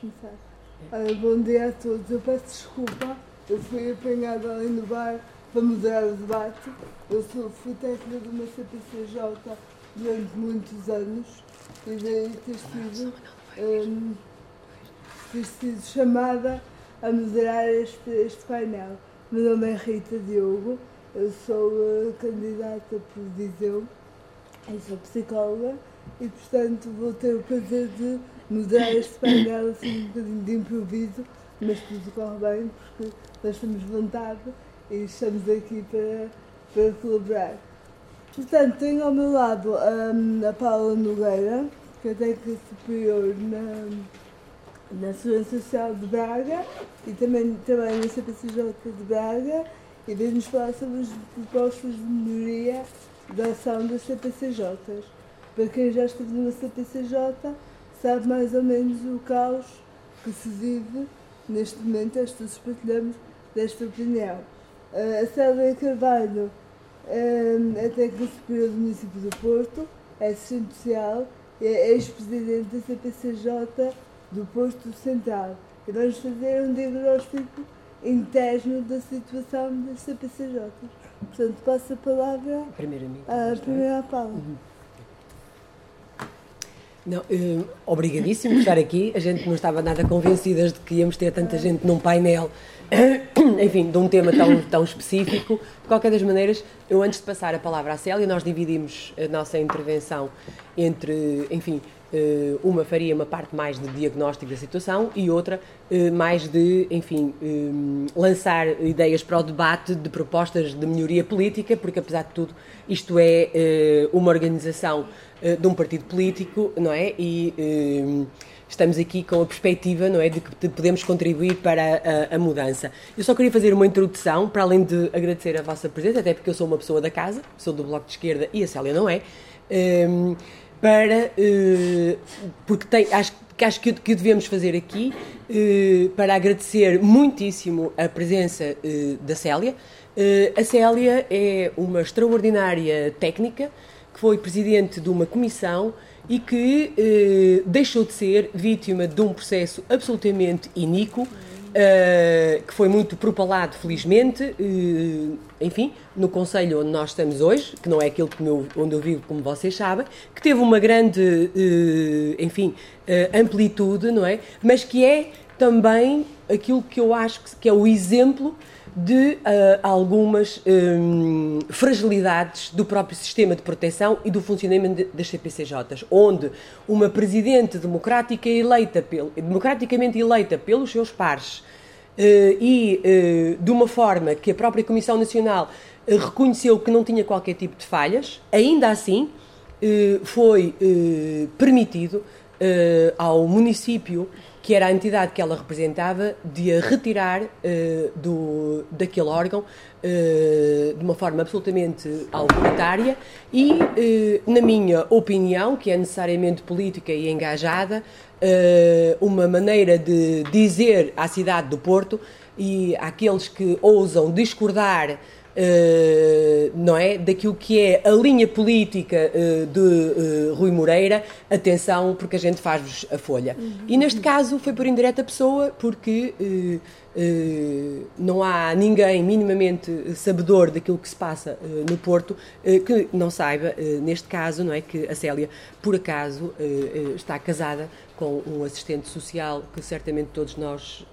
começar. Bom dia a todos. Eu peço desculpa, eu fui apanhada ali no bar para moderar o debate. Eu sou, fui técnica de uma CPCJ durante muitos anos e daí ter sido, um, ter sido chamada a moderar este, este painel. Meu nome é Rita Diogo, eu sou uh, candidata por Viseu, eu sou psicóloga e, portanto, vou ter o prazer de moderar este painel assim um bocadinho de improviso, mas tudo corre bem porque nós temos vontade e estamos aqui para, para colaborar. Portanto, tenho ao meu lado um, a Paula Nogueira, que é técnica superior na, na Segurança Social de Braga e também trabalha na CPCJ de Braga e vem-nos falar sobre as propostas de melhoria da ação das CPCJs. Para quem já esteve numa CPCJ, sabe mais ou menos o caos que se vive neste momento, nós todos partilhamos desta opinião. Uh, a Célia Carvalho uh, é técnica superior do município do Porto, é assistente social e é ex-presidente da CPCJ do Porto Central. E vamos fazer um diagnóstico interno da situação das CPCJ. Portanto, passo a palavra à primeira Paula. Uhum. Não, uh, obrigadíssimo por estar aqui. A gente não estava nada convencidas de que íamos ter tanta gente num painel, enfim, de um tema tão, tão específico. De qualquer das maneiras, eu antes de passar a palavra à Célia, nós dividimos a nossa intervenção entre, enfim, eh, uma faria uma parte mais de diagnóstico da situação e outra eh, mais de, enfim, eh, lançar ideias para o debate de propostas de melhoria política, porque apesar de tudo isto é uma organização de um partido político, não é? E estamos aqui com a perspectiva, não é, de que podemos contribuir para a, a, mudança. Eu só queria fazer uma introdução, para além de agradecer a vossa presença, até porque eu sou uma pessoa da casa, sou do Bloco de Esquerda e a Célia não é para uh, porque tem, acho que acho que, que devemos fazer aqui uh, para agradecer muitíssimo a presença uh, da Célia. a Célia é uma extraordinária técnica que foi presidente de uma comissão e que deixou de ser vítima de um processo absolutamente iníquo Uh, que foi muito propalado, felizmente, uh, enfim, no Conselho onde nós estamos hoje, que não é aquele que meu, onde eu vivo, como vocês sabem, que teve uma grande, uh, enfim, amplitude, não é? Mas que é também aquilo que eu acho que, que é o exemplo de uh, algumas um, fragilidades do próprio sistema de proteção e do funcionamento das CPCJs, onde uma presidente democrática eleita pelo, democraticamente eleita pelos seus pares uh, e uh, de uma forma que a própria Comissão Nacional reconheceu que não tinha qualquer tipo de falhas, ainda assim foi permitido ao município que era a entidade que ela representava, de a retirar uh, do, daquele órgão uh, de uma forma absolutamente autoritária e, uh, na minha opinião, que é necessariamente política e engajada, uma maneira de dizer à cidade do Porto e àqueles que ousam discordar Uh, não é? Daquilo que é a linha política uh, de uh, Rui Moreira, atenção, porque a gente faz-vos a folha. E neste caso foi por indireta pessoa, porque não há ninguém minimamente sabedor daquilo que se passa no Porto que não saiba, neste caso, não é? Que a Célia, por acaso, está casada com um assistente social que certamente todos nós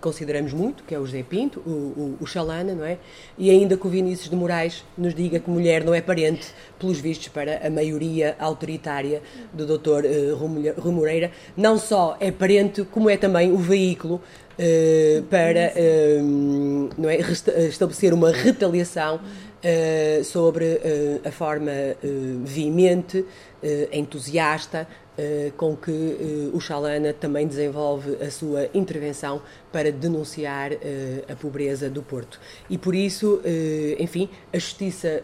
consideramos muito, que é o José Pinto, o, o, o Chalana, não é? E ainda que o Vinícius de Moraes nos diga que mulher não é parente, pelos vistos, para a maioria autoritária do Dr. Uh, Rui Moreira, não só é parente, como é também o veículo Uh, para uh, não é, estabelecer uma retaliação uh, sobre a forma veemente, entusiasta, eh, com que uh, o Chalana também desenvolve a sua intervenção para denunciar uh, a pobreza do Porto. E por isso, enfim, a Justiça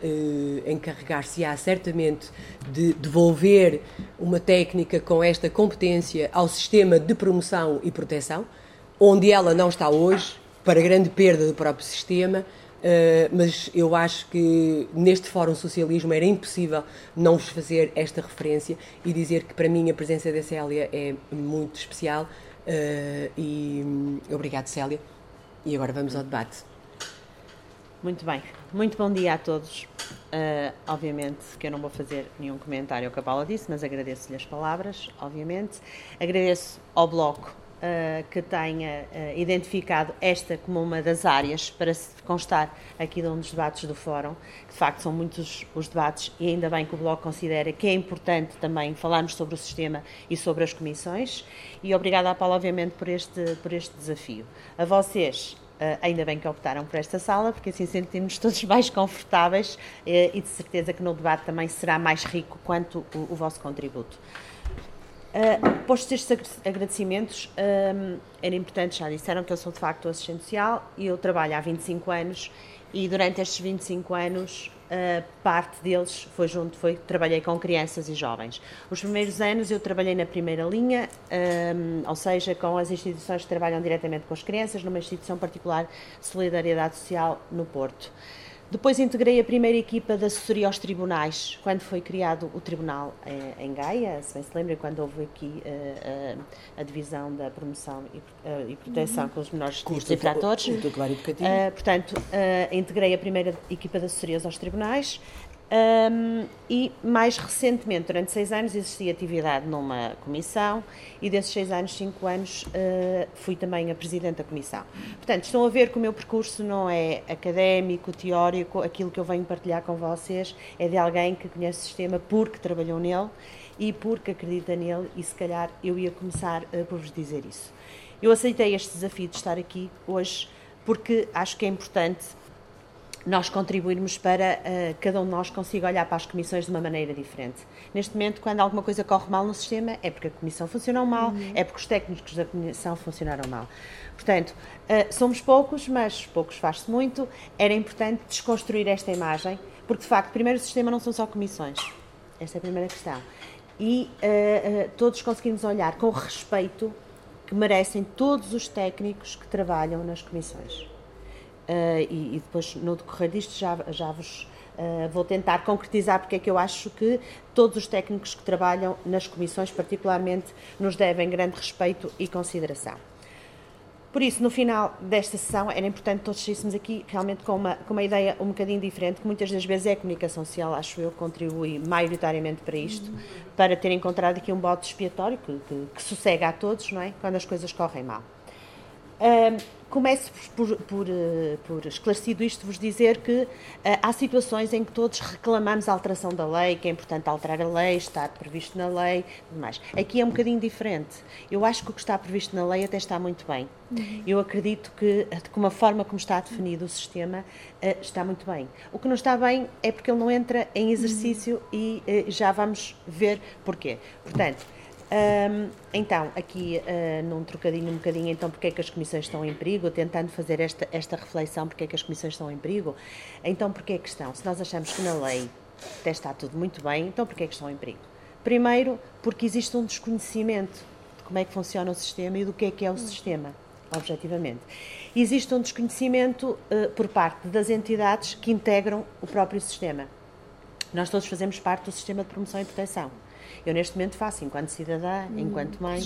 encarregar-se-á certamente de devolver uma técnica com esta competência ao sistema de promoção e proteção, onde ela não está hoje, para grande perda do próprio sistema, Uh, mas eu acho que neste Fórum Socialismo era impossível não vos fazer esta referência e dizer que para mim a presença da Célia é muito especial. Uh, e um, obrigado, Célia. E agora vamos ao debate. Muito bem, muito bom dia a todos. Uh, obviamente que eu não vou fazer nenhum comentário ao que a Paula disse, mas agradeço-lhe as palavras, obviamente. Agradeço ao Bloco uh, que tenha uh, identificado esta como uma das áreas para constar aqui de um dos debates do Fórum. De facto, são muitos os debates e ainda bem que o Bloco considera que é importante também falarmos sobre o sistema e sobre as comissões. E obrigada à Paula, obviamente, por este, por este desafio. A vocês, Uh, ainda bem que optaram por esta sala, porque assim sentimos todos mais confortáveis uh, e de certeza que no debate também será mais rico quanto o, o vosso contributo. Uh, postos estes agradecimentos, um, era importante, já disseram que eu sou de facto assistente social e eu trabalho há 25 anos e durante estes 25 anos uh, parte deles foi junto, foi trabalhei com crianças e jovens. Os primeiros anos eu trabalhei na primeira linha, um, ou seja, com as instituições que trabalham diretamente com as crianças, numa instituição particular Solidariedade Social no Porto. Depois integrei a primeira equipa de assessoria aos tribunais, quando foi criado o tribunal eh, em Gaia, se bem se lembra, quando houve aqui uh, uh, a divisão da promoção e, uh, e proteção uhum. com os menores Curso infratores. Uh, portanto, integrei a primeira equipa de assessorias aos tribunais, um, e mais recentemente, durante seis anos, existi atividade numa comissão e desses seis anos, cinco anos, uh, fui também a presidente da comissão. Portanto, estão a ver que o meu percurso não é académico, teórico, aquilo que eu venho partilhar com vocês é de alguém que conhece o sistema porque trabalhou nele e porque acredita nele e se calhar eu ia começar uh, por vos dizer isso. Eu aceitei este desafio de estar aqui hoje porque acho que é importante nós contribuirmos para uh, cada um de nós consiga olhar para as comissões de uma maneira diferente. Neste momento, quando alguma coisa corre mal no sistema, é porque a comissão funcionou mal, uhum. é porque os técnicos da comissão funcionaram mal. Portanto, uh, somos poucos, mas poucos faz-se muito. Era importante desconstruir esta imagem, porque de facto, primeiro, o sistema não são só comissões. Esta é a primeira questão. E uh, todos conseguimos olhar com o respeito que merecem todos os técnicos que trabalham nas comissões. Uh, e, e, depois no decorrer disto já, já vos uh, vou tentar concretizar porque é que eu acho que todos os técnicos que trabalham nas comissões particularmente nos devem grande respeito e consideração. Por isso, no final desta sessão, era importante todos saíssemos aqui realmente com uma, com uma ideia um bocadinho diferente, que muitas das vezes é a comunicação social, acho eu, que contribui maioritariamente para isto, para ter encontrado aqui um bote expiatório que, que, que sossega a todos, não é? Quando as coisas correm mal. Uh, começo por, por, eh, por, esclarecido isto, vos dizer que uh, há situações em que todos reclamamos a alteração da lei, que é importante alterar a lei, está previsto na lei, mais. Aqui é um bocadinho diferente. Eu acho que o que está previsto na lei até está muito bem. Uhum. Eu acredito que, eh, com a forma como está definido o sistema, uh, está muito bem. O que não está bem é porque ele não entra em exercício e uh, já vamos ver porquê. Portanto, um, então, aqui uh, num trocadinho um bocadinho, então, porque é que as comissões estão em perigo, tentando fazer esta, esta reflexão, porque é que as comissões estão em perigo. Então, porque é que estão? Se nós achamos que na lei até está tudo muito bem, então porque é que estão em perigo? Primeiro, porque existe um desconhecimento de como é que funciona o sistema e do que é que é o sistema, objetivamente. Existe um desconhecimento uh, por parte das entidades que integram o próprio sistema. Nós todos fazemos parte do sistema de promoção e proteção eu, neste momento, faço enquanto cidadã, hum, enquanto mãe,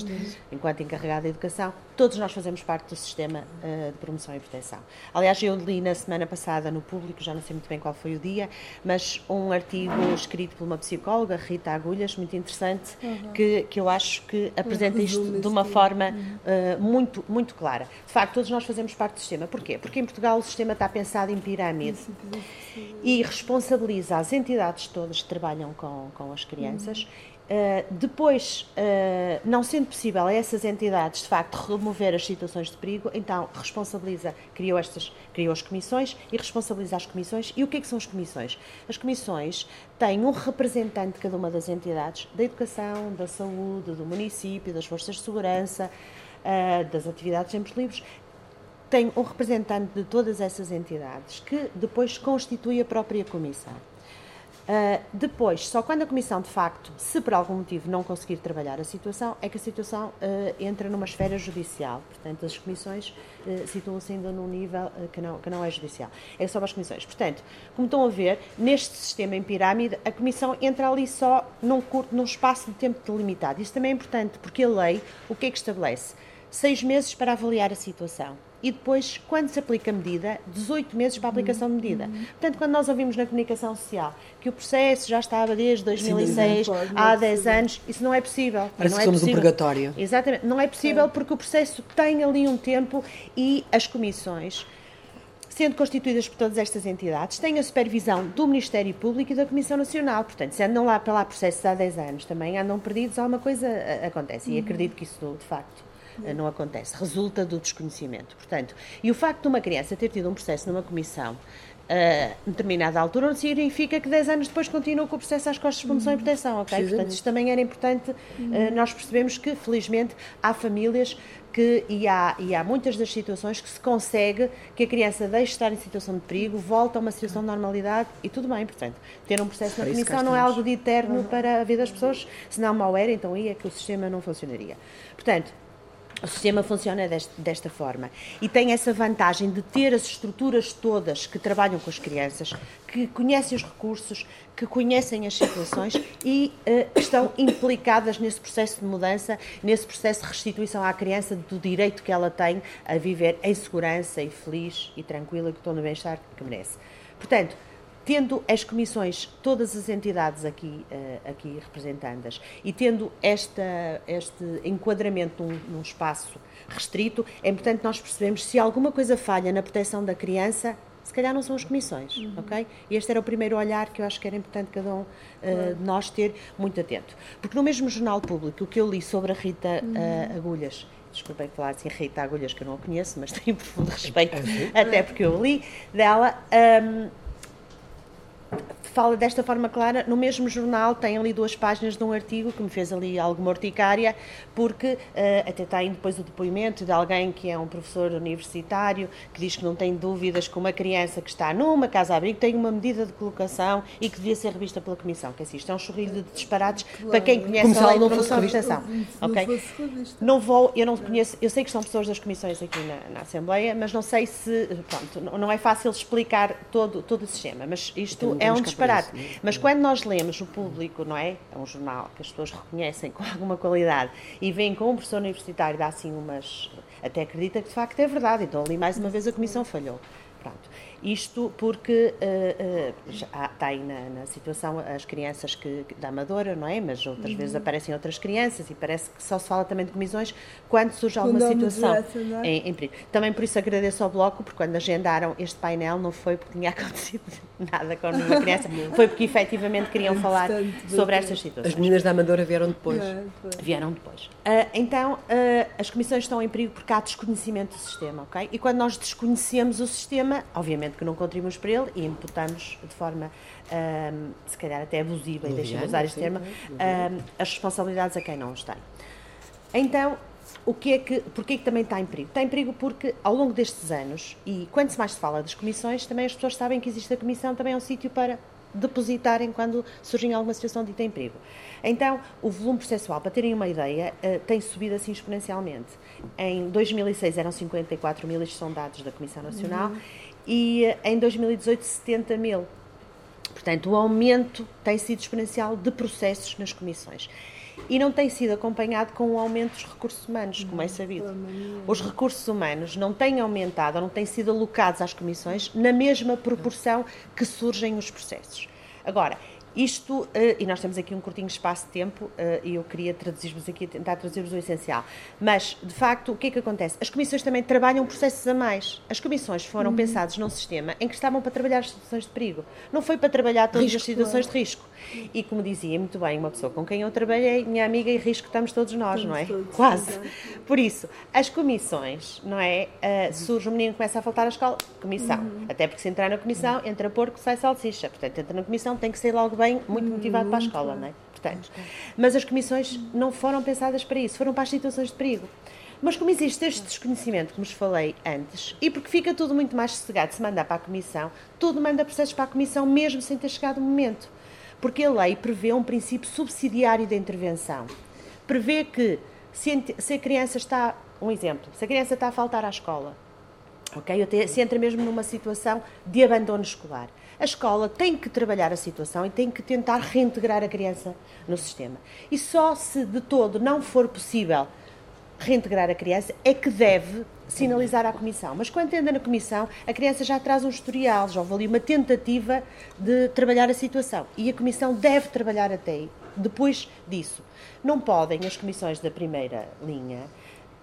enquanto encarregada de educação. Todos nós fazemos parte do sistema uh, de promoção e proteção. Aliás, eu li na semana passada no público, já não sei muito bem qual foi o dia, mas um artigo escrito por uma psicóloga, Rita Agulhas, muito interessante, uhum. que, que eu acho que apresenta isto de uma forma uh, muito, muito clara. De facto, todos nós fazemos parte do sistema. Porquê? Porque em Portugal o sistema está pensado em pirâmide e responsabiliza as entidades todas que trabalham com, com as crianças. Uhum Uh, depois, uh, não sendo possível a essas entidades, de facto, remover as situações de perigo, então responsabiliza, criou, estas, criou as comissões e responsabiliza as comissões. E o que é que são as comissões? As comissões têm um representante de cada uma das entidades, da educação, da saúde, do município, das forças de segurança, uh, das atividades de tempos livres, tem um representante de todas essas entidades que depois constitui a própria comissão. Uh, depois, só quando a Comissão, de facto, se por algum motivo não conseguir trabalhar a situação, é que a situação uh, entra numa esfera judicial. Portanto, as comissões uh, situam-se ainda num nível que, não, que não é judicial. É só as comissões. Portanto, como estão a ver, neste sistema em pirâmide, a Comissão entra ali só num, curto, num espaço de tempo delimitado. Isso também é importante, porque a lei, o que é que estabelece? Seis meses para avaliar a situação e depois, quando se aplica a medida, 18 meses para a aplicação de medida. Portanto, quando nós ouvimos na comunicação social que o processo já estava desde 2006, Sim, há 10 anos, isso não é possível. Parece não que é somos possível. um purgatório. Exatamente, não é possível porque o processo tem ali um tempo e as comissões sendo constituídas por todas estas entidades, têm a supervisão do Ministério Público e da Comissão Nacional. Portanto, se andam lá pela processos há 10 anos, também andam perdidos, alguma coisa acontece. E uhum. acredito que isso, de facto, eh, não acontece. Resulta do desconhecimento. Portanto, e o facto de uma criança ter tido um processo numa comissão a uh, determinada altura, não significa que 10 anos depois continua com o processo às costas de promoção e uhum. proteção, ok? Portanto, isto também era importante. Uh, nós percebemos que, felizmente, há famílias que, e há, e há muitas das situações que se consegue que a criança deixe de estar em situação de perigo, volta a uma situação de normalidade e tudo bem, portanto, ter um processo na comissão não é algo de eterno uhum. para a vida das pessoas, se não mal era, então aí é que o sistema não funcionaria. Portanto, o sistema funciona desta, desta, forma e tem essa vantagem de ter as estruturas todas que trabalham com as crianças, que conhecem os recursos, que conhecem as situações e uh, estão implicadas nesse processo de mudança, nesse processo de restituição à criança do direito que ela tem a viver em segurança e feliz e tranquila, que estou no bem-estar que merece. Portanto, tendo as comissões, todas as entidades aqui, uh, aqui representadas, e tendo esta, este enquadramento num, num, espaço restrito, é importante nós percebermos se alguma coisa falha na proteção da criança, se calhar não são as comissões, uhum. ok? E este era o primeiro olhar que eu acho que era importante cada um uh, de nós ter muito atento. Porque no mesmo jornal público, o que eu li sobre a Rita uhum. uh, Agulhas, desculpem falar assim, Rita Agulhas, que eu não a conheço, mas tenho profundo respeito, é até porque eu li dela, um, fala desta forma clara. No mesmo jornal tem ali duas páginas de um artigo que me fez ali alguma urticária, porque uh, até tem depois o depoimento de alguém que é um professor universitário que diz que não tem dúvidas que uma criança que está numa casa-abrigo tem uma medida de colocação e que devia ser revista pela Comissão. Que é assim, isto é um chorrilho de disparates claro. para quem conhece Como a lei de promoção e habitação. Ok? Não vou, eu não conheço, eu sei que são pessoas das comissões aqui na, na Assembleia, mas não sei se, pronto, não é fácil explicar todo, todo o sistema, mas isto é um disparate. Isso, Mas quando nós lemos o público, não é? É um jornal que as pessoas reconhecem com alguma qualidade e vem com um professor universitário dá assim umas. Até acredita que de facto é verdade. Então ali mais uma vez a comissão falhou. Pronto. Isto porque uh, uh, está aí na, na, situação as crianças que, da Amadora, não é? Mas outras uhum. vezes aparecem outras crianças e parece que só se fala também de comissões quando surge alguma situação é? em, em perigo. Também por isso agradeço ao Bloco, porque quando agendaram este painel não foi porque tinha acontecido nada com nenhuma criança, foi porque efetivamente queriam falar sobre estas situações. As meninas da Amadora vieram depois. É, vieram depois. Uh, então, as comissões estão em perigo porque há desconhecimento do sistema, ok? E quando nós desconhecemos o sistema, obviamente que não contribuímos para ele e imputamos de forma, um, se calhar até abusiva, e deixem-me usar este termo, um, as responsabilidades a quem não os tem. Então, o que é que, porquê que também está em perigo? Está em perigo porque ao longo destes anos, e quando mais se fala das comissões, também as pessoas sabem que existe a comissão, também é um sítio para depositarem quando surgem alguma situação de em perigo. Então, o volume processual, para terem uma ideia, uh, tem subido assim exponencialmente. Em 2006 eram 54 mil, estes são dados da Comissão Nacional, uhum e em 2018 70 mil. Portanto, o aumento tem sido exponencial de processos nas comissões. E não tem sido acompanhado com o aumento dos recursos humanos, como é sabido. Os recursos humanos não têm aumentado, ou não têm sido alocados às comissões na mesma proporção que surgem os processos. Agora, isto, eh, e nós temos aqui um curtinho espaço de tempo, eh, e eu queria traduzir-vos aqui, tentar traduzir-vos o essencial. Mas, de facto, o que é que acontece? As comissões também trabalham processos a mais. As comissões foram uhum. pensadas num sistema em que estavam para trabalhar as situações de perigo. Não foi para trabalhar todas risco, as situações claro. de risco. E, como dizia muito bem uma pessoa com quem eu trabalhei, minha amiga, e risco estamos todos nós, estamos não é? Todos, Quase. Exatamente. Por isso, as comissões, não é? Uh, surge um menino que começa a faltar à escola, comissão. Uhum. Até porque se entrar na comissão, entra porco, sai salsicha. Portanto, entra na comissão, tem que sair logo bem, muito motivado para a escola, não é? Portanto, mas as comissões não foram pensadas para isso, foram para as situações de perigo. Mas como existe este desconhecimento que vos falei antes, e porque fica tudo muito mais sossegado se mandar para a comissão, tudo manda processos para a comissão mesmo sem ter chegado o momento. Porque a lei prevê um princípio subsidiário da intervenção. Prevê que se, a criança está, um exemplo, se a criança está a faltar à escola, ok? Se entra mesmo numa situação de abandono escolar. A escola tem que trabalhar a situação e tem que tentar reintegrar a criança no sistema. E só se de todo não for possível reintegrar a criança é que deve sinalizar à Comissão. Mas quando anda na Comissão, a criança já traz um historial, já houve ali uma tentativa de trabalhar a situação. E a Comissão deve trabalhar até aí. Depois disso, não podem as comissões da primeira linha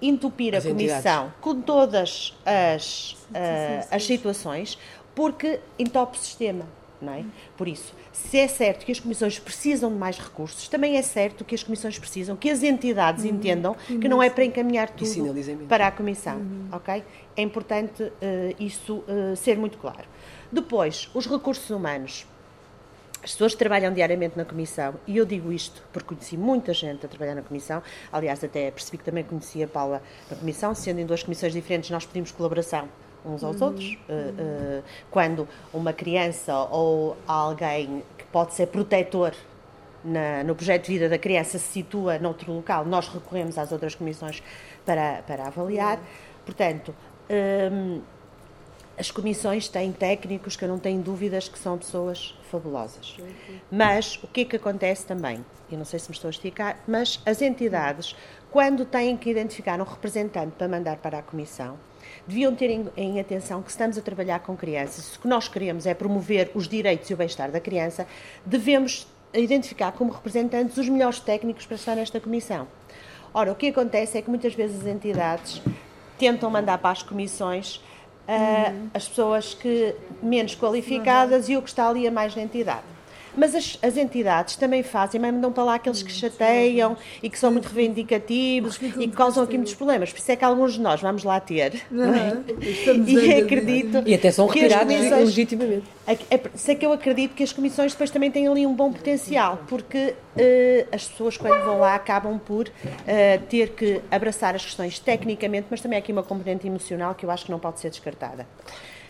entupir as a Comissão entidades. com todas as, uh, as situações, porque entope o sistema. Não é? Por isso, se é certo que as comissões precisam de mais recursos, também é certo que as comissões precisam que as entidades uhum. entendam que não é para encaminhar tudo para a comissão, uhum. ok? É importante uh, isso uh, ser muito claro. Depois, os recursos humanos. As pessoas que trabalham diariamente na Comissão, e eu digo isto porque conheci muita gente a trabalhar na Comissão, aliás, até percebi que também conhecia a Paula na Comissão, sendo em duas comissões diferentes, nós pedimos colaboração uns aos uhum. outros. Uh, uh, quando uma criança ou alguém que pode ser protetor na, no projeto de vida da criança se situa noutro local, nós recorremos às outras comissões para, para avaliar. Uhum. Portanto, um, as comissões têm técnicos que eu não tenho dúvidas que são pessoas fabulosas. Mas o que é que acontece também? Eu não sei se me estou a esticar, mas as entidades, quando têm que identificar um representante para mandar para a comissão, deviam ter em, em, atenção que estamos a trabalhar com crianças, se o que nós queremos é promover os direitos e o bem-estar da criança, devemos identificar como representantes os melhores técnicos para estar nesta comissão. Ora, o que acontece é que muitas vezes as entidades tentam mandar para as comissões uh, uhum. as pessoas que menos qualificadas uhum. e o que está ali a mais na entidade. Mas as, as entidades também fazem, mandam para lá aqueles que chateiam e que são muito reivindicativos e que causam aqui muitos problemas. Por isso é que alguns de nós vamos lá ter. É? E acredito. E até são retirados legitimamente. É, é, sei que eu acredito que as comissões depois também têm ali um bom potencial, porque uh, as pessoas, quando vão lá, acabam por uh, ter que abraçar as questões tecnicamente, mas também há aqui uma componente emocional que eu acho que não pode ser descartada.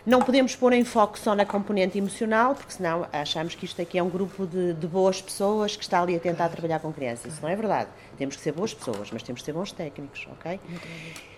Não podemos pôr em foco só na componente emocional, porque senão achamos que isto aqui é um grupo de, de, boas pessoas que está ali a tentar trabalhar com crianças. Isso não é verdade. Temos que ser boas pessoas, mas temos que ser bons técnicos, ok?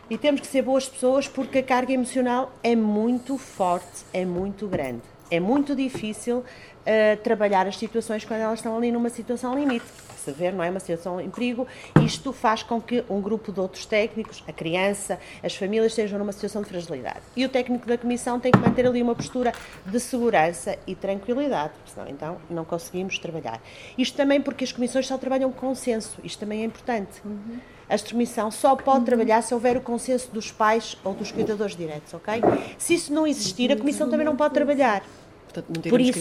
E temos que ser boas pessoas porque a carga emocional é muito forte, é muito grande. É muito difícil uh, trabalhar as situações quando elas estão ali numa situação limite se ver, não é? Uma situação em perigo. Isto faz com que um grupo de outros técnicos, a criança, as famílias, estejam numa situação de fragilidade. E o técnico da comissão tem que manter ali uma postura de segurança e tranquilidade, senão então não conseguimos trabalhar. Isto também porque as comissões só trabalham com consenso, isto também é importante. Uhum. A comissão só pode trabalhar se houver o consenso dos pais ou dos cuidadores diretos, ok? Se isso não existir, a comissão também não pode trabalhar. Portanto, Por isso,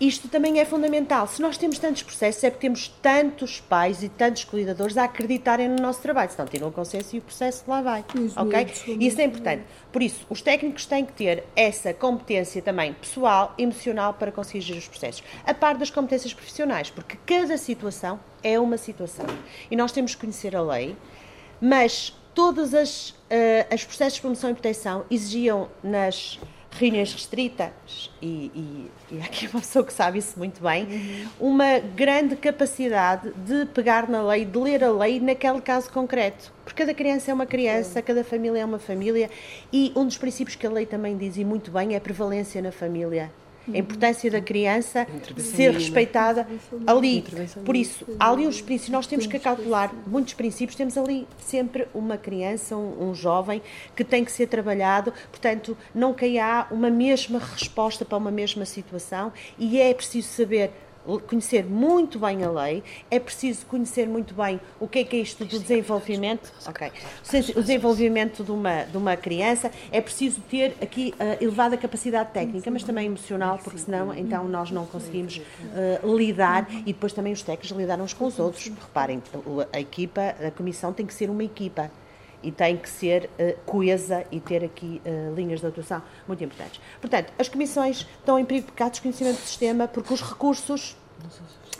isto também é fundamental. Se nós temos tantos processos, é porque temos tantos pais e tantos cuidadores a acreditarem no nosso trabalho. Se não tiram o consenso e o processo lá vai. Isso ok? Isso é importante. Por isso, os técnicos têm que ter essa competência também pessoal, emocional, para conseguir gerir os processos. A par das competências profissionais, porque cada situação é uma situação. E nós temos que conhecer a lei, mas todos as, uh, as processos de promoção e proteção exigiam nas reuniões restritas, e, e, e aqui uma pessoa que sabe isso muito bem, uhum. uma grande capacidade de pegar na lei, de ler a lei naquele caso concreto. Porque cada criança é uma criança, cada família é uma família, e um dos princípios que a lei também diz, e muito bem, é a prevalência na família a importância da criança ser respeitada ali. Por isso, há ali uns princípios, nós temos que calcular muitos princípios, temos ali sempre uma criança, um, um jovem que tem que ser trabalhado, portanto, não que há uma mesma resposta para uma mesma situação. E é preciso saber conhecer muito bem a lei, é preciso conhecer muito bem o que é que é isto do desenvolvimento, ok, o desenvolvimento de uma, de uma criança, é preciso ter aqui uh, elevada capacidade técnica, mas também emocional, porque senão então nós não conseguimos uh, lidar e depois também os técnicos lidam uns com os outros. Reparem, a equipa, a comissão tem que ser uma equipa e tem que ser uh, coesa e ter aqui uh, linhas de atuação muito importantes. Portanto, as comissões estão em perigo de desconhecimento do sistema porque os recursos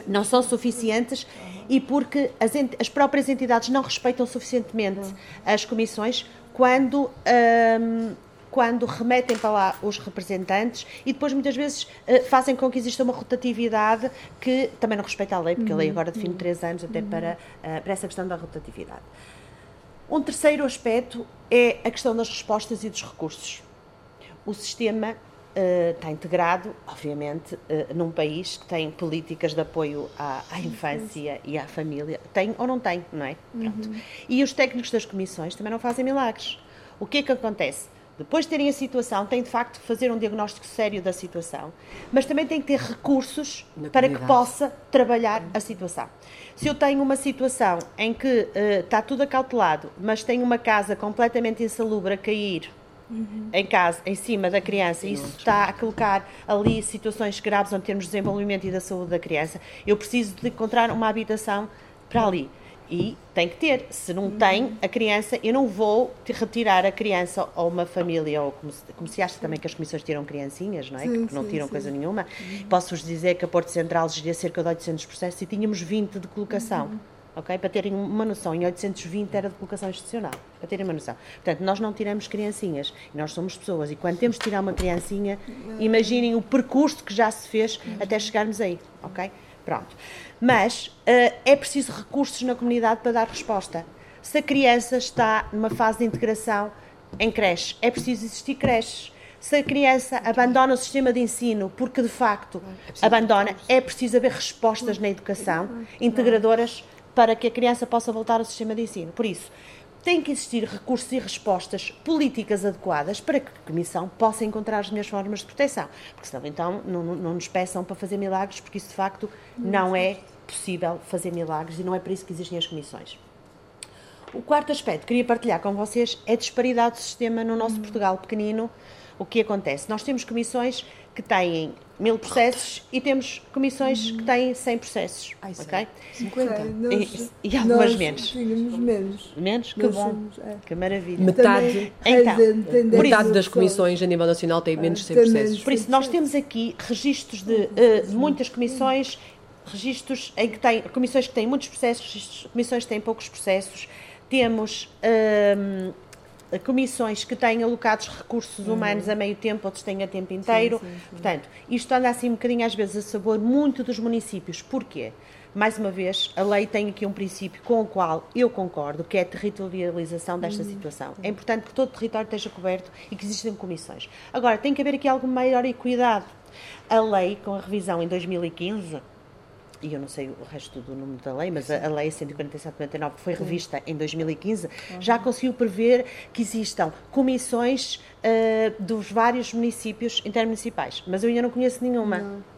não são suficientes e porque as, as próprias entidades não respeitam suficientemente as comissões quando, um, quando remetem para lá os representantes e depois muitas vezes uh, fazem com que exista uma rotatividade que também não respeita a lei, porque a lei agora define três anos até para, uh, para essa questão da rotatividade. Um terceiro aspecto é a questão das respostas e dos recursos. O sistema uh, está integrado, obviamente, uh, num país que tem políticas de apoio à, à infância e à família. Tem ou não tem, não é? Uhum. E os técnicos das comissões também não fazem milagres. O que é que acontece? Depois de terem a situação, têm de facto que fazer um diagnóstico sério da situação, mas também têm que ter recursos Na para comunidade. que possa trabalhar a situação. Se eu tenho uma situação em que uh, está tudo acautelado, mas tenho uma casa completamente insalubre a cair uhum. em casa, em cima da criança, e isso está a colocar ali situações graves em termos de desenvolvimento e da saúde da criança, eu preciso de encontrar uma habitação para ali. E tem que ter. Se não tem, a criança, eu não vou retirar a criança ou uma família, ou como se, como se acha também que as comissões tiram criancinhas, não é? Sim, que não tiram sim, coisa sim. nenhuma. Posso-vos dizer que a Porto Central geria cerca de 800 processos e tínhamos 20 de colocação. Uhum. Ok? Para terem uma noção, em 820 era de colocação institucional, para terem uma noção. Portanto, nós não tiramos criancinhas, nós somos pessoas, e quando temos de tirar uma criancinha, imaginem o percurso que já se fez até chegarmos aí, ok? Pronto. Mas uh, é preciso recursos na comunidade para dar resposta. Se a criança está numa fase de integração em creche, é preciso existir creches. Se a criança abandona o sistema de ensino porque de facto é abandona, é preciso haver respostas na educação integradoras para que a criança possa voltar ao sistema de ensino. Por isso, tem que existir recursos e respostas políticas adequadas para que a Comissão possa encontrar as melhores formas de proteção. Porque senão, então, não, não nos peçam para fazer milagres, porque isso de facto não é possível fazer milagres e não é para isso que existem as comissões. O quarto aspecto que queria partilhar com vocês é a disparidade do sistema no nosso Portugal pequenino. O que acontece? Nós temos comissões que têm mil processos e temos comissões que têm 100 processos. Ai, ok? 50. e, e algumas nós menos. Tínhamos menos. Menos? Que nós bom. Somos, é. Que maravilha. Metade, então, metade das comissões a nível nacional têm menos de 100 processos. Por isso, nós temos aqui registros de uh, muitas comissões, registros em que têm, comissões que têm muitos processos, comissões que têm poucos processos. Temos. Uh, comissões que têm alocados recursos humanos uhum. a meio tempo, outros têm a tempo inteiro. Sim, sim, sim. Portanto, isto anda assim um bocadinho às vezes a sabor muito dos municípios. Porquê? Mais uma vez, a lei tem aqui um princípio com o qual eu concordo, que é a territorialização desta uhum. situação. É importante que todo o território esteja coberto e que existam comissões. Agora, tem que haver aqui alguma maior equidade. A lei, com a revisão em 2015, e eu não sei o resto do número da lei, mas a, a lei 147-99, que foi revista em 2015, uhum. já conseguiu prever que existam comissões uh, dos vários municípios intermunicipais, mas eu ainda não conheço nenhuma. Não.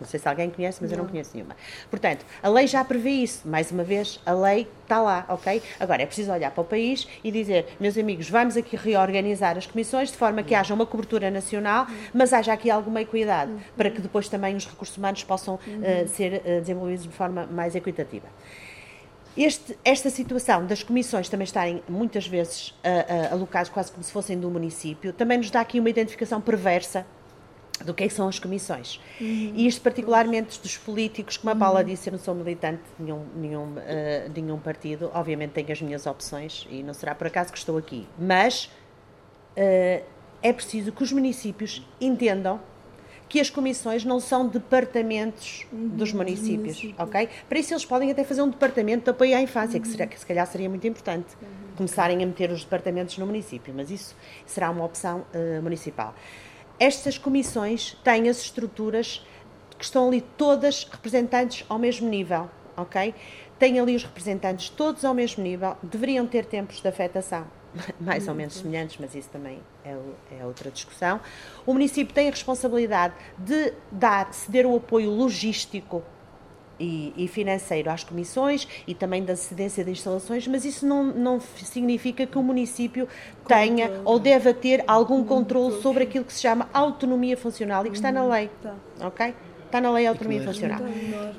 Não sei se alguém conhece, mas não. eu não conheço nenhuma. Portanto, a lei já prevê isso. Mais uma vez, a lei está lá, ok? Agora, é preciso olhar para o país e dizer, meus amigos, vamos aqui reorganizar as comissões de forma que haja uma cobertura nacional, mas haja aqui alguma equidade, para que depois também os recursos humanos possam uh, ser uh, desenvolvidos de forma mais equitativa. Este, esta situação das comissões também estarem muitas vezes uh, uh, alocadas quase como se fossem do município, também nos dá aqui uma identificação perversa do que, é que são as comissões. Uhum. E isto particularmente dos políticos, como a Paula uhum. disse, eu não sou militante de nenhum, nenhum, uh, nenhum partido, obviamente tenho as minhas opções e não será por acaso que estou aqui, mas uh, é preciso que os municípios entendam que as comissões não são departamentos uhum. dos municípios, ok? Para isso eles podem até fazer um departamento de apoio à infância, que, será, que se calhar seria muito importante, uhum. começarem a meter os departamentos no município, mas isso será uma opção uh, municipal. Estas comissões têm as estruturas que estão ali todas representantes ao mesmo nível, ok? Têm ali os representantes todos ao mesmo nível, deveriam ter tempos de afetação mais ou menos semelhantes, mas isso também é, é, outra discussão. O município tem a responsabilidade de dar, ceder o apoio logístico e, e, financeiro às comissões e também da cedência de instalações, mas isso não, não significa que o município tenha ou deva ter algum controle sobre aquilo que se chama autonomia funcional e que está na uhum. lei. Tá. Ok? Está na lei a autonomia funcional.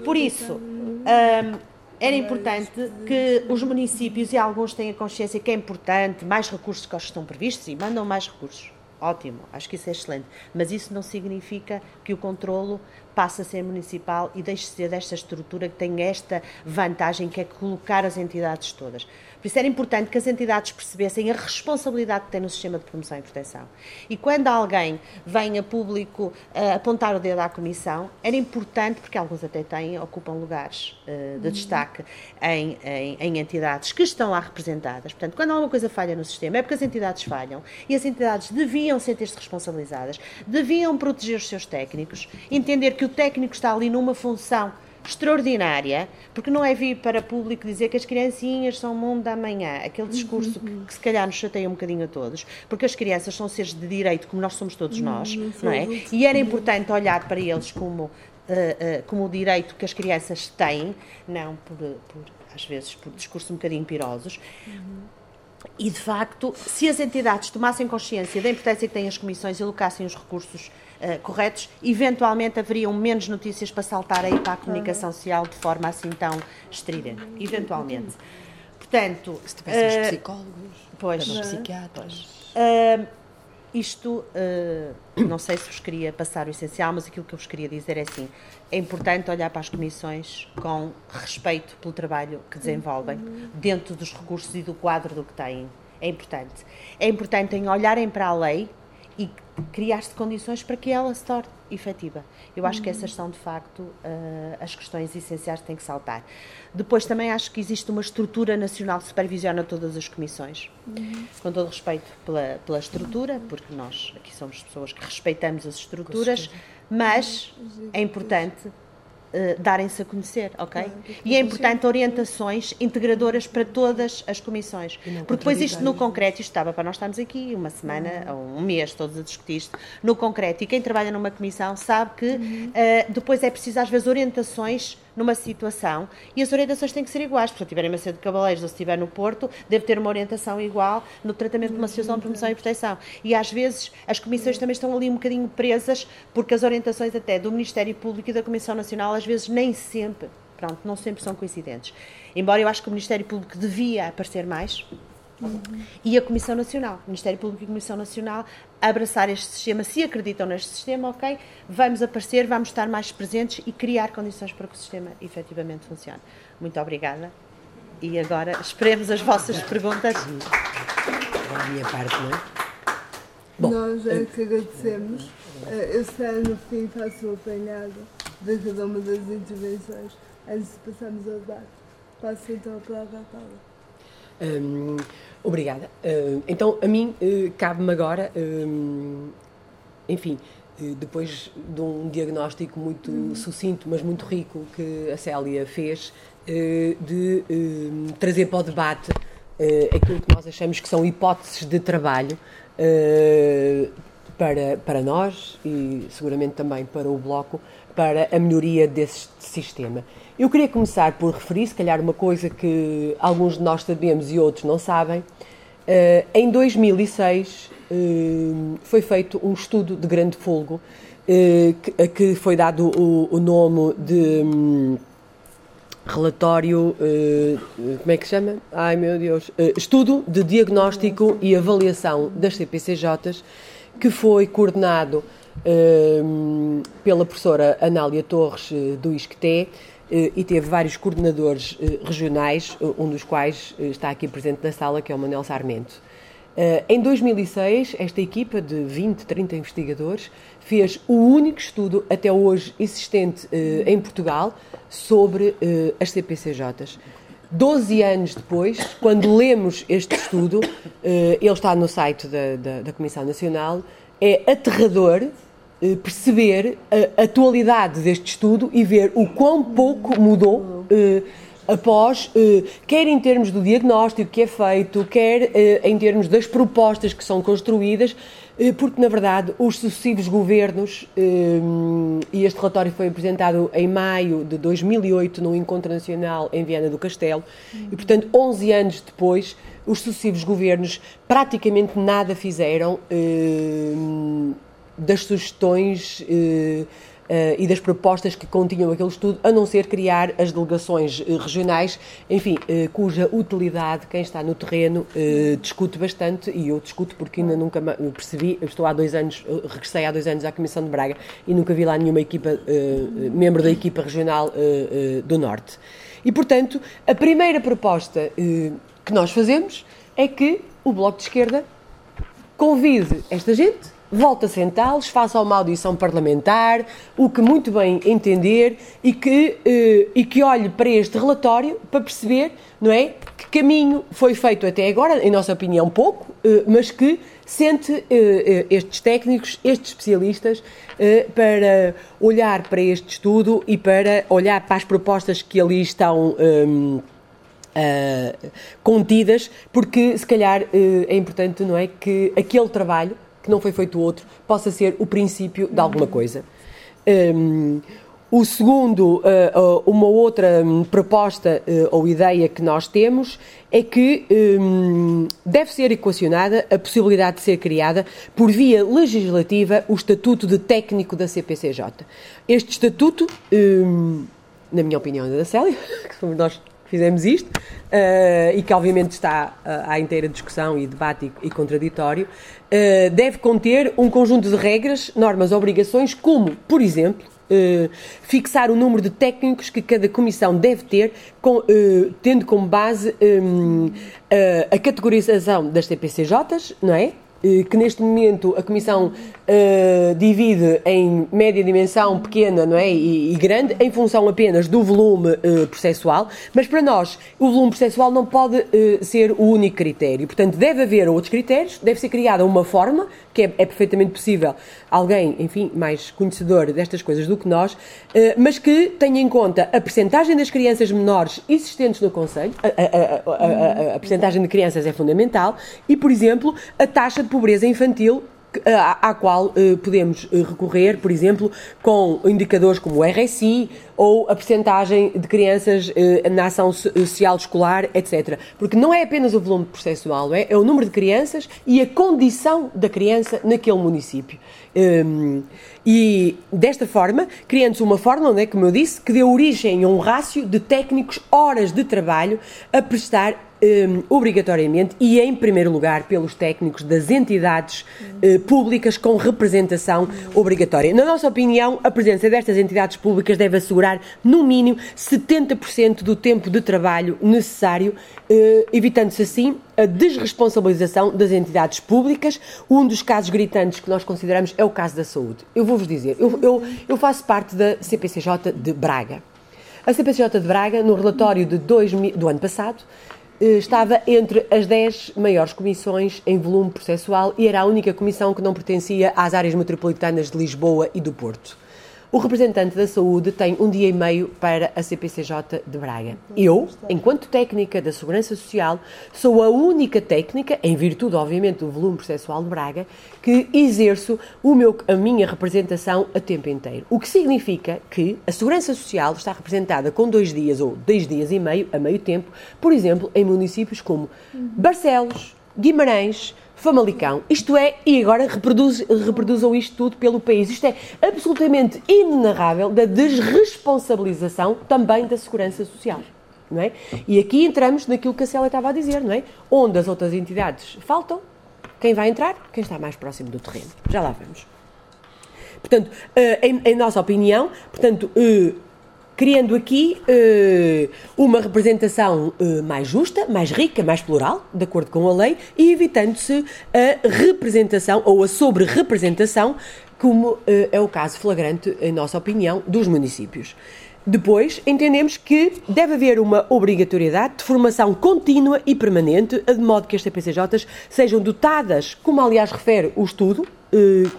Por isso, um, era importante que os municípios, e alguns têm a consciência que é importante, mais recursos que os estão previstos, e mandam mais recursos. Ótimo, acho que isso é excelente. Mas isso não significa que o controlo passa a ser municipal e deixe de ser desta estrutura que tem esta vantagem que é colocar as entidades todas. Por isso era importante que as entidades percebessem a responsabilidade que têm no sistema de promoção e proteção. E quando alguém vem a público uh, apontar o dedo à Comissão, era importante, porque alguns até têm, ocupam lugares uh, de uhum. destaque em, em, em, entidades que estão lá representadas. Portanto, quando alguma coisa falha no sistema, é porque as entidades falham. E as entidades deviam sentir-se responsabilizadas, deviam proteger os seus técnicos, entender que o técnico está ali numa função extraordinária, porque não é vir para público dizer que as criancinhas são o mundo da manhã, aquele discurso que, que, se calhar nos chateia um bocadinho a todos, porque as crianças são seres de direito como nós somos todos nós, não é? E era importante olhar para eles como, uh, uh, como o direito que as crianças têm, não por, por às vezes por discursos um bocadinho pirosos. E, de facto, se as entidades tomassem consciência da importância que têm as comissões e alocassem os recursos uh, corretos, eventualmente haveriam menos notícias para saltar aí para a comunicação social de forma assim tão estridente. Eventualmente. Portanto. Se tivéssemos uh, psicólogos, pois, psiquiatras. Uh, isto, não sei se vos queria passar o essencial, mas aquilo que eu vos queria dizer é assim: é importante olhar para as comissões com respeito pelo trabalho que desenvolvem, dentro dos recursos e do quadro do que têm. É importante. É importante em olharem para a lei e criar-se condições para que ela se torne efetiva. Eu acho que essas são, de facto, uh, as questões essenciais que têm que saltar. Depois, também acho que existe uma estrutura nacional que supervisiona todas as comissões, uhum. com todo respeito pela, pela estrutura, porque nós aqui somos pessoas que respeitamos as estruturas, mas é importante uh, darem-se a conhecer, ok? E é importante orientações integradoras para todas as comissões. Porque depois isto no concreto, isto estava para nós estarmos aqui uma semana ou um mês todos a discutir isto, no concreto, e quem trabalha numa comissão sabe que uh, depois é preciso às vezes orientações numa situação e as orientações têm que ser iguais. Se eu estiver em Macedo de Cavaleiros ou se estiver no Porto, deve ter uma orientação igual no tratamento de uma situação de promoção e proteção. E às vezes as comissões também estão ali um bocadinho presas, porque as orientações até do Ministério Público e da Comissão Nacional às vezes nem sempre, pronto, não sempre são coincidentes. Embora eu acho que o Ministério Público devia aparecer mais, Uhum. E a Comissão Nacional, o Ministério Público e Comissão Nacional, abraçar este sistema, se acreditam neste sistema, ok, vamos aparecer, vamos estar mais presentes e criar condições para que o sistema efetivamente funcione. Muito obrigada. E agora esperemos as vossas perguntas. Da minha parte, não é? Bom, Nós é que agradecemos. Eh, eu sei no fim faço o apanhado de cada uma das intervenções antes de passarmos ao debate. Passo então a palavra à Paula. Um, obrigada. Uh, então, a mim uh, cabe-me agora, um, enfim, uh, depois de um diagnóstico muito uhum. sucinto, mas muito rico que a Célia fez, de trazer para o debate aquilo que nós achamos que são hipóteses de trabalho para, para nós e seguramente também para o Bloco, para a melhoria desse sistema. Eu queria começar por referir, se calhar, uma coisa que alguns de nós sabemos e outros não sabem. Uh, em 2006 uh, eh, foi feito um estudo de grande folgo que, a que foi dado o, nome de um, relatório, como é que se chama? Ai meu Deus, estudo de diagnóstico e avaliação das CPCJs, que foi coordenado pela professora Anália Torres do ISCTE eh, e teve vários coordenadores eh, regionais, eh, um dos quais está aqui presente na sala, que é o Manuel Sarmento. Em 2006, esta equipa de 20, 30 investigadores fez o único estudo até hoje existente em Portugal sobre as CPCJs. Doze anos depois, quando lemos este estudo, ele está no site da, da, da Comissão Nacional, é aterrador eh, perceber a atualidade deste estudo e ver o quão pouco mudou eh, após, eh, quer em termos do diagnóstico que é feito, quer em termos das propostas que são construídas, porque na verdade os sucessivos governos, e este relatório foi apresentado em maio de 2008 no Encontro Nacional em Viana do Castelo, e portanto 11 anos depois, os sucessivos governos praticamente nada fizeram das sugestões eh, e das propostas que continham aquele estudo, a não ser criar as delegações regionais, enfim, cuja utilidade quem está no terreno discute bastante e eu discuto porque ainda nunca percebi, eu estou há dois anos, regressei há dois anos à Comissão de Braga e nunca vi lá nenhuma equipa, membro da equipa regional do Norte. E, portanto, a primeira proposta que nós fazemos é que o Bloco de Esquerda convide esta gente, volte a sentá-los, faça uma audição parlamentar, o que muito bem entender e que, eh, e que olhe para este relatório para perceber, não é, que caminho foi feito até agora, em nossa opinião pouco, eh, mas que sente eh, estes técnicos, estes especialistas, para olhar para este estudo e para olhar para as propostas que ali estão ehm, contidas, porque se calhar é importante, não é, que aquele trabalho, que não foi feito outro, possa ser o princípio de alguma coisa. Um, o segundo, uh, uma outra um, proposta uh, ou ideia que nós temos é que um, deve ser equacionada a possibilidade de ser criada, por via legislativa, o Estatuto de Técnico da CPCJ. Este Estatuto, um, na minha opinião, é da Célia, que somos nós fizemos isto, uh, e que obviamente está uh, à inteira discussão e debate e, e contraditório, uh, deve conter um conjunto de regras, normas, obrigações, como, por exemplo, fixar o número de técnicos que cada comissão deve ter, com, tendo como base um, a categorização das TPCJs, não é? Que neste momento a Comissão uh, divide em média dimensão, pequena não é? E, e, grande, em função apenas do volume uh, processual, mas para nós o volume processual não pode uh, ser o único critério. Portanto, deve haver outros critérios, deve ser criada uma forma, que é, é perfeitamente possível, alguém, enfim, mais conhecedor destas coisas do que nós, mas que tenha em conta a percentagem das crianças menores existentes no Conselho, a, a, a, a percentagem de crianças é fundamental, e, por exemplo, a taxa de pobreza infantil à, qual uh, podemos uh, recorrer, por exemplo, com indicadores como o RSI ou a percentagem de crianças na ação social escolar, etc. Porque não é apenas o volume processual, é? é o número de crianças e a condição da criança naquele município. Um, e desta forma, criando-se uma fórmula, né, como eu disse, que dê origem a um rácio de técnicos horas de trabalho a prestar um, obrigatoriamente e, em primeiro lugar, pelos técnicos das entidades uh, públicas com representação obrigatória. Na nossa opinião, a presença destas entidades públicas deve assegurar, no mínimo, 70% do tempo de trabalho necessário, uh, evitando-se assim a desresponsabilização das entidades públicas. Um dos casos gritantes que nós consideramos é o caso da saúde. Eu vou-vos dizer, eu, eu, eu faço parte da CPCJ de Braga. A CPCJ de Braga, no relatório de dois, do ano passado, estava entre as 10 maiores comissões em volume processual e era a única comissão que não pertencia às áreas metropolitanas de Lisboa e do Porto. O representante da saúde tem um dia e meio para a CPCJ de Braga. Eu, enquanto técnica da Segurança Social, sou a única técnica, em virtude, obviamente, do volume processual de Braga, que exerço o meu, a minha representação a tempo inteiro. O que significa que a Segurança Social está representada com dois dias ou dois dias e meio, a meio tempo, por exemplo, em municípios como Barcelos, Guimarães, Famalicão. Isto é, e agora reproduz, reproduzam isto tudo pelo país. Isto é absolutamente inenarrável da desresponsabilização também da segurança social. Não é? E aqui entramos naquilo que a Célia estava a dizer, não é? Onde as outras entidades faltam, quem vai entrar? Quem está mais próximo do terreno. Já lá vamos. Portanto, eh, em, em nossa opinião, portanto, eh, criando aqui uh, uma representação uh, mais justa, mais rica, mais plural, de acordo com a lei, e evitando-se a representação ou a sobre-representação, como uh, é o caso flagrante, em nossa opinião, dos municípios. Depois, entendemos que deve haver uma obrigatoriedade de formação contínua e permanente, de modo que as TPCJs sejam dotadas, como aliás refere o estudo,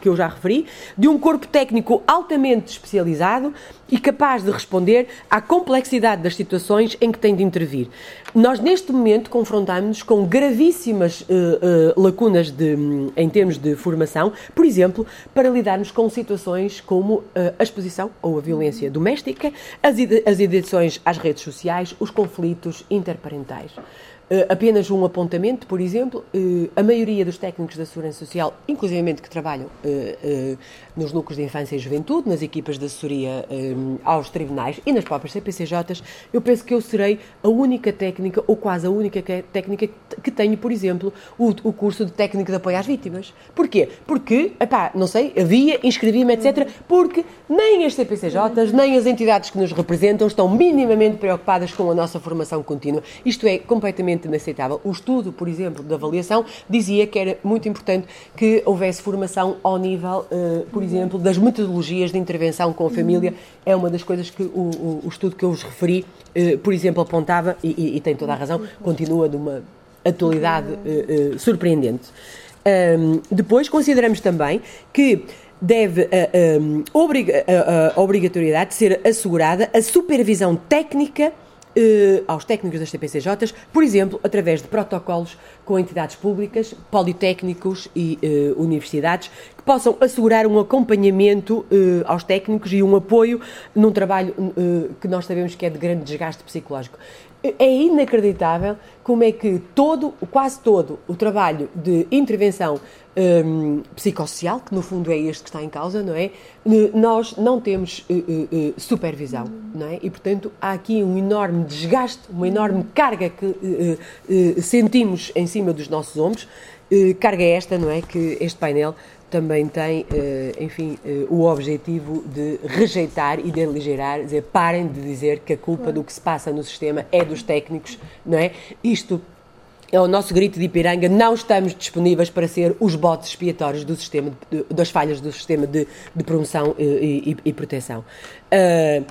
que eu já referi, de um corpo técnico altamente especializado e capaz de responder à complexidade das situações em que tem de intervir. Nós, neste momento, confrontamos-nos com gravíssimas uh, uh, lacunas de, em termos de formação, por exemplo, para lidarmos com situações como uh, a exposição ou a violência doméstica, as, as edições às redes sociais, os conflitos interparentais. Uh, apenas um apontamento, por exemplo, uh, a maioria dos técnicos da Segurança Social, inclusive que trabalham uh, nos núcleos de infância e juventude, nas equipas de assessoria um, aos tribunais e nas próprias CPCJs, eu penso que eu serei a única técnica, ou quase a única que, técnica que tenho, por exemplo, o, o, curso de técnico de apoio às vítimas. Porquê? Porque, epá, não sei, havia, inscrevi-me, etc., porque nem as CPCJs, nem as entidades que nos representam estão minimamente preocupadas com a nossa formação contínua. Isto é completamente inaceitável. O estudo, por exemplo, de avaliação dizia que era muito importante que houvesse formação ao nível, uh, por exemplo, das metodologias de intervenção com a família. É uma das coisas que o, o, o estudo que eu vos referi, uh, por exemplo, apontava, e, e, e, tem toda a razão, continua de uma atualidade uh, surpreendente. Um, depois, consideramos também que deve a, obriga, a, a obrigatoriedade de ser assegurada a supervisão técnica Uh, aos técnicos das TPCJs, por exemplo, através de protocolos com entidades públicas, politécnicos e uh, universidades, que possam assegurar um acompanhamento uh, aos técnicos e um apoio num trabalho que nós sabemos que é de grande desgaste psicológico. É inacreditável como é que todo, quase todo, o trabalho de intervenção um, psicossocial, que no fundo é este que está em causa, não é? Nós não temos uh, uh, supervisão, não é? E portanto há aqui um enorme desgaste, uma enorme carga que uh, sentimos em cima dos nossos ombros, carga esta, não é? Que este painel também tem, enfim, o objetivo de rejeitar e de aligerar, dizer, parem de dizer que a culpa do que se passa no sistema é dos técnicos, não é? Isto é o nosso grito de Ipiranga, não estamos disponíveis para ser os botes expiatórios do sistema, das falhas do sistema de, de promoção e, e, e proteção. Uh,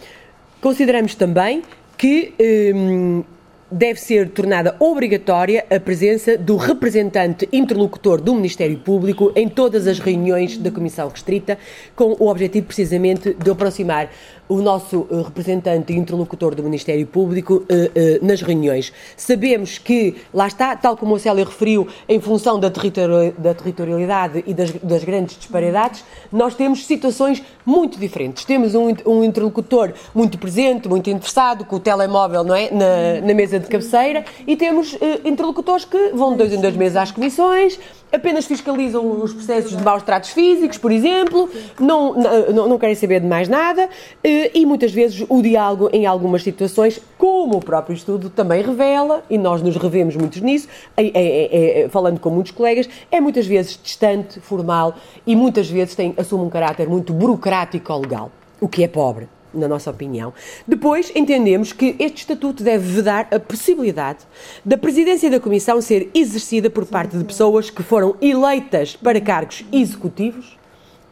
consideramos também que um, deve ser tornada obrigatória a presença do representante interlocutor do Ministério Público em todas as reuniões da Comissão Restrita, com o objetivo precisamente de aproximar o nosso uh, representante e interlocutor do Ministério Público uh, uh, nas reuniões. Sabemos que, lá está, tal como o Célia referiu, em função da, territori da territorialidade e das, das, grandes disparidades, nós temos situações muito diferentes. Temos um, um, interlocutor muito presente, muito interessado, com o telemóvel não é? na, na mesa de cabeceira, e temos interlocutores que vão de dois em dois meses às comissões, apenas fiscalizam os processos de maus tratos físicos, por exemplo, não, não, não querem saber de mais nada eh, e muitas vezes o diálogo em algumas situações, como o próprio estudo também revela, e nós nos revemos muito nisso, é, é, é, falando com muitos colegas, é muitas vezes distante, formal e muitas vezes tem, assume um caráter muito burocrático ou legal, o que é pobre na nossa opinião. Depois, entendemos que este estatuto deve vedar a possibilidade da presidência da Comissão ser exercida por parte de pessoas que foram eleitas para cargos executivos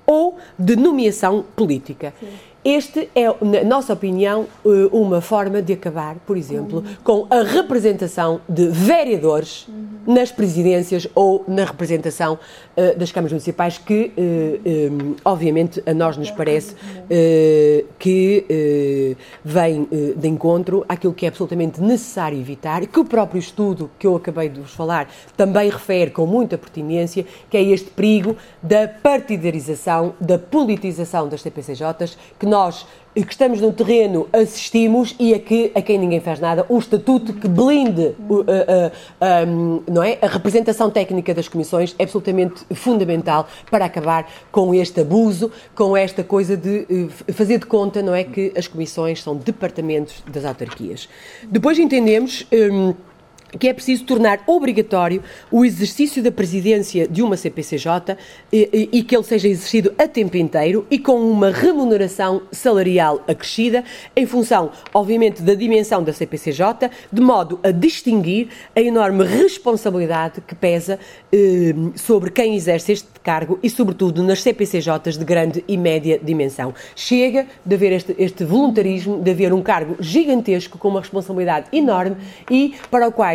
ou de nomeação política. Este é, na nossa opinião, eh, uma forma de acabar, por exemplo, com a representação de vereadores nas presidências ou na representação uh, das câmaras municipais, que, uh, um, obviamente, a nós nos parece uh, que vem de encontro àquilo que é absolutamente necessário evitar, que o próprio estudo que eu acabei de vos falar também refere com muita pertinência, que é este perigo da partidarização, da politização das TPCJs, que nós nós que estamos no terreno assistimos e a, que, a quem ninguém faz nada, um estatuto que blinde não é? a representação técnica das comissões é absolutamente fundamental para acabar com este abuso, com esta coisa de uh, fazer de conta não é, que as comissões são departamentos das autarquias. Depois entendemos. Um, que é preciso tornar obrigatório o exercício da presidência de uma CPCJ e, e, que ele seja exercido a tempo inteiro e com uma remuneração salarial acrescida, em função, obviamente, da dimensão da CPCJ, de modo a distinguir a enorme responsabilidade que pesa eh, sobre quem exerce este cargo e, sobretudo, nas CPCJs de grande e média dimensão. Chega de haver este, este voluntarismo, de haver um cargo gigantesco com uma responsabilidade enorme e para o qual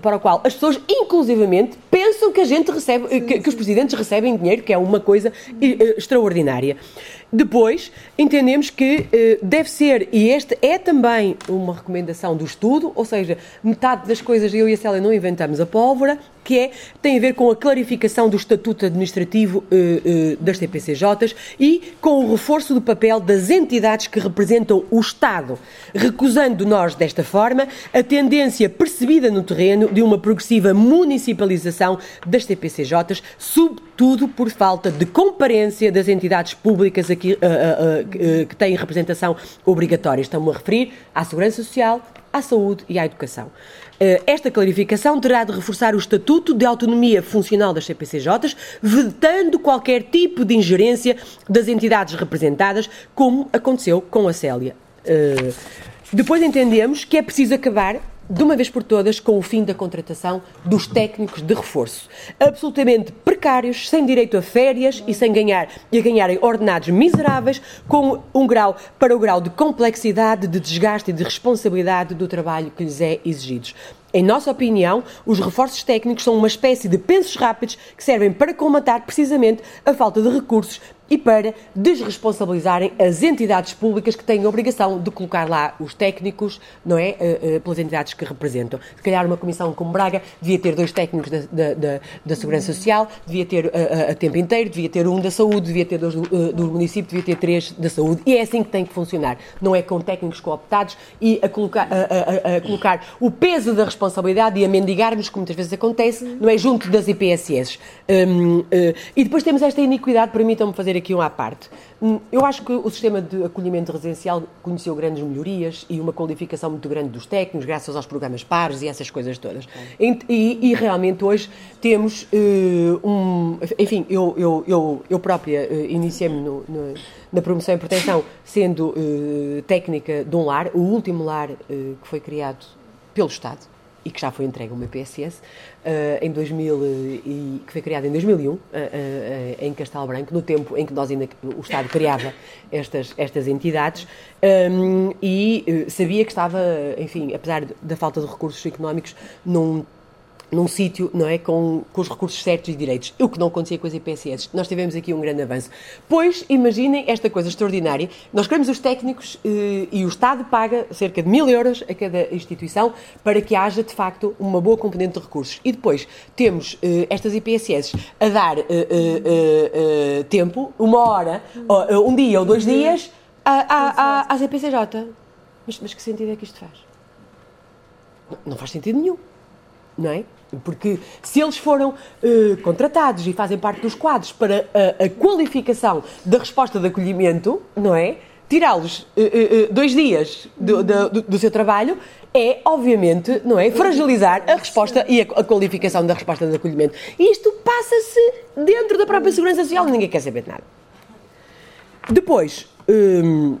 para o qual as pessoas, inclusivamente, pensam que a gente recebe, que, que os presidentes recebem dinheiro, que é uma coisa uh, extraordinária. Depois, entendemos que uh, deve ser, e esta é também uma recomendação do estudo, ou seja, metade das coisas eu e a Célia não inventamos a pólvora, que é, tem a ver com a clarificação do estatuto administrativo eh, eh, das CPCJs e com o reforço do papel das entidades que representam o Estado, recusando nós, desta forma, a tendência percebida no terreno de uma progressiva municipalização das CPCJs, sobretudo por falta de comparência das entidades públicas aqui, uh, uh, uh, que têm representação obrigatória. Estamos a referir à Segurança Social, à saúde e à educação. Eh, esta clarificação terá de reforçar o estatuto de autonomia funcional das CPCJs, vetando qualquer tipo de ingerência das entidades representadas, como aconteceu com a Célia. Eh, depois entendemos que é preciso acabar de uma vez por todas com o fim da contratação dos técnicos de reforço. Absolutamente precários, sem direito a férias e sem ganhar e a ganharem ordenados miseráveis, com um grau para o grau de complexidade, de desgaste e de responsabilidade do trabalho que lhes é exigido. Em nossa opinião, os reforços técnicos são uma espécie de pensos rápidos que servem para comatar precisamente a falta de recursos e para desresponsabilizarem as entidades públicas que têm a obrigação de colocar lá os técnicos, não é? Uh, uh, pelas entidades que representam. Se calhar uma comissão como Braga devia ter dois técnicos da, da, da, Segurança Social, devia ter uh, a tempo inteiro, devia ter um da saúde, devia ter dois do, do município, devia ter três da saúde. E é assim que tem que funcionar. Não é com técnicos cooptados e a colocar, a, a, a colocar o peso da responsabilidade e a mendigarmos, como muitas vezes acontece, não é? Junto das IPSS. Um, e depois temos esta iniquidade, permitam-me fazer aqui um à parte. Hum, eu acho que o sistema de acolhimento residencial conheceu grandes melhorias e uma qualificação muito grande dos técnicos, graças aos programas pares e essas coisas todas. E, e realmente hoje temos uh, um. Enfim, eu, eu, eu, eu própria uh, iniciei-me na promoção e proteção sendo uh, técnica de um lar, o último lar que foi criado pelo Estado e que já foi entregue uma PSS, uh, eh, em 2000 e que foi criada em 2001 uh, uh, em Castelo Branco, no tempo em que nós ainda o Estado criava estas estas entidades um, e eh, sabia que estava, enfim, apesar da falta de recursos económicos, num num sítio, não é, com, com os recursos certos e direitos. O que não acontecia com as IPSS. Nós tivemos aqui um grande avanço. Pois, imaginem esta coisa extraordinária. Nós queremos os técnicos eh, e o Estado paga cerca de mil euros a cada instituição para que haja, de facto, uma boa componente de recursos. E depois temos eh, estas IPSS a dar eh, eh, eh, tempo, uma hora, um dia ou dois dias, a, a, às IPCJ. Mas, mas que sentido é que isto faz? Não, não faz sentido nenhum. Não é? Porque se eles foram uh, contratados e fazem parte dos quadros para a, a qualificação da resposta de acolhimento, não é? Tirá-los uh, uh, dois dias do, do, do, seu trabalho é, obviamente, não é? Fragilizar a resposta e a, a qualificação da resposta de acolhimento. E isto passa-se dentro da própria Segurança Social, ninguém quer saber de nada. Depois, um,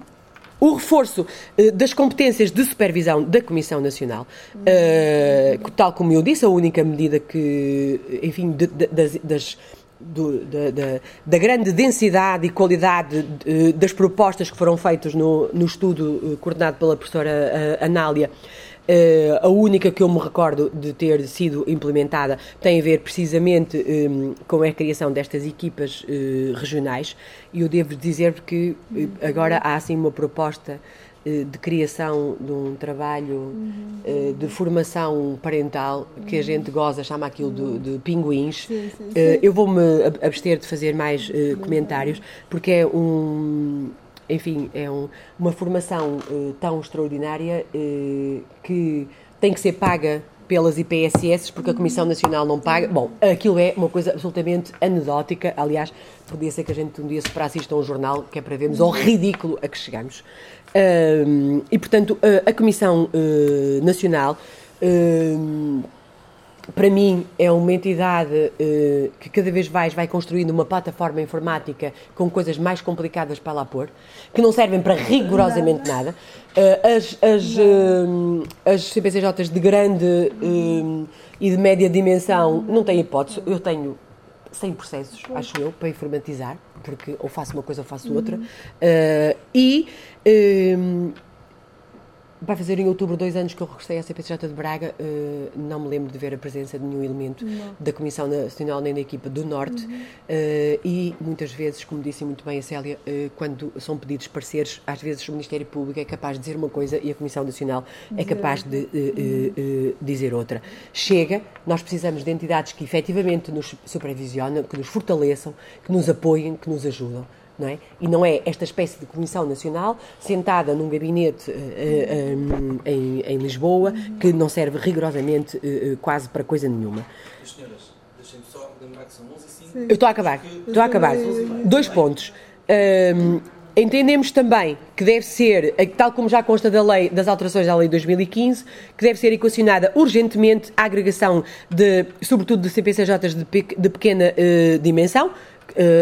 o reforço uh, das competências de supervisão da Comissão Nacional, uh, tal como eu disse, a única medida que, enfim, de, de, das, das do, da, da, grande densidade e qualidade de, das propostas que foram feitas no, no estudo eh, coordenado pela professora Anália a única que eu me recordo de ter sido implementada tem a ver precisamente ehm, com a criação destas equipas uh, regionais e eu devo dizer que uh, agora há assim uma proposta de criação de um trabalho de formação parental que a gente goza, chama aquilo de, de pinguins. Sim, sim, sim. Eu vou-me abster de fazer mais comentários porque é um enfim, é um, uma formação uh, tão extraordinária uh, que tem que ser paga pelas IPSS, porque a Comissão Nacional não paga. Bom, aquilo é uma coisa absolutamente anedótica. Aliás, podia ser que a gente um dia separasse isto a um jornal, que é para vermos ao ridículo a que chegamos. Uh, e, portanto, a Comissão Nacional para mim é uma entidade uh, que cada vez mais vai construindo uma plataforma informática com coisas mais complicadas para lá pôr, que não servem para rigorosamente nada. Uh, as, as, uh, as CPCJs de grande e de média dimensão não têm hipótese. Eu tenho 100 processos, acho eu, para informatizar, porque ou faço uma coisa ou faço outra. e vai fazer em outubro dois anos que eu regressei à CPCJ de Braga. Uh, não me lembro de ver a presença de nenhum elemento não. da Comissão Nacional nem da equipa do Norte. Uhum. Uh, e muitas vezes, como disse muito bem a Célia, uh, quando são pedidos pareceres, às vezes o Ministério Público é capaz de dizer uma coisa e a Comissão Nacional é capaz de uhum. dizer outra. Chega, nós precisamos de entidades que efetivamente nos supervisionam, que nos fortaleçam, que nos apoiem, que nos ajudam não é? E não é esta espécie de Comissão Nacional sentada num gabinete uh, uh, em, em, Lisboa que não serve rigorosamente uh, quase para coisa nenhuma. Senhoras, deixem-me só lembrar que são 11 e 5. Eu estou a acabar, estou a acabar. Dois pontos. Um, Entendemos também que deve ser, tal como já consta da lei, das alterações da lei de 2015, que deve ser equacionada urgentemente a agregação de, sobretudo de CPCJs de, pequena uh, dimensão,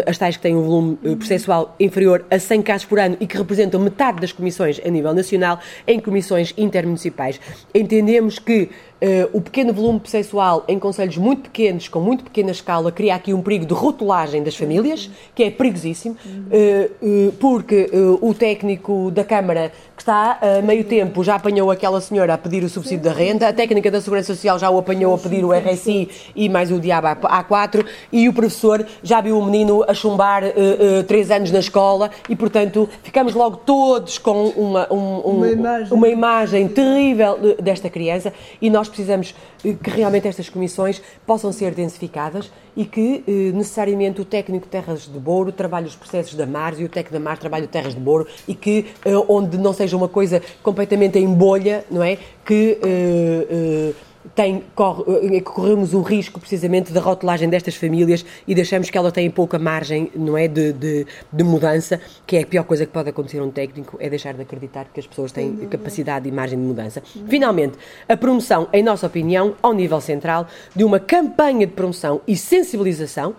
as tais que têm um volume uh, processual inferior a 100 casos por ano e que representam metade das comissões a nível nacional, em comissões intermunicipais. Entendemos que Uh, o pequeno volume processual em conselhos muito pequenos, com muito pequena escala, cria aqui um perigo de rotulagem das famílias, que é perigosíssimo, uh, uh, porque o técnico da Câmara que está a meio tempo já apanhou aquela senhora a pedir o subsídio da renda, a técnica da Segurança Social já o apanhou a pedir o RSI e mais o diabo A4, e o professor já viu o menino a chumbar três anos na escola e, portanto, ficamos logo todos com uma, um, um, uma, imagem. uma imagem terrível desta criança e nós nós precisamos eh, que realmente estas comissões possam ser densificadas e que eh, necessariamente o técnico terras de Bouro trabalhe os processos da Mars e o técnico da Mar trabalhe o terras de Bouro e que eh, onde não seja uma coisa completamente em bolha, não é? Que tem, corre, eh, corremos o risco precisamente da rotulagem destas famílias e deixamos que elas têm pouca margem não é, de, de, de, mudança, que é a pior coisa que pode acontecer a um técnico, é deixar de acreditar que as pessoas têm capacidade e margem de mudança. Finalmente, a promoção, em nossa opinião, ao nível central, de uma campanha de promoção e sensibilização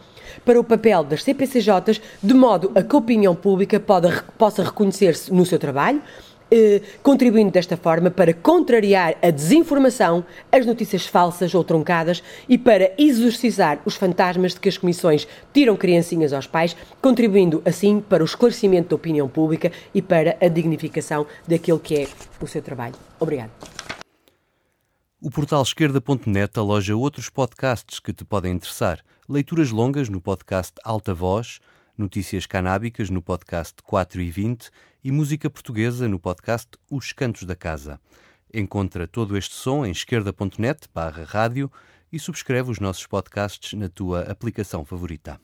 para o papel das CPCJs, de modo a que a opinião pública pode, possa reconhecer-se no seu trabalho, contribuindo desta forma para contrariar a desinformação, as notícias falsas ou truncadas e para exorcizar os fantasmas de que as comissões tiram criancinhas aos pais, contribuindo assim para o esclarecimento da opinião pública e para a dignificação daquilo que é o seu trabalho. Obrigado. O portal esquerda.net aloja outros podcasts que te podem interessar. Leituras longas no podcast Alta Voz, notícias canábicas no podcast 4 e 20 e música portuguesa no podcast Os Cantos da Casa. Encontra todo este som em esquerda.net barra rádio e subscreve os nossos podcasts na tua aplicação favorita.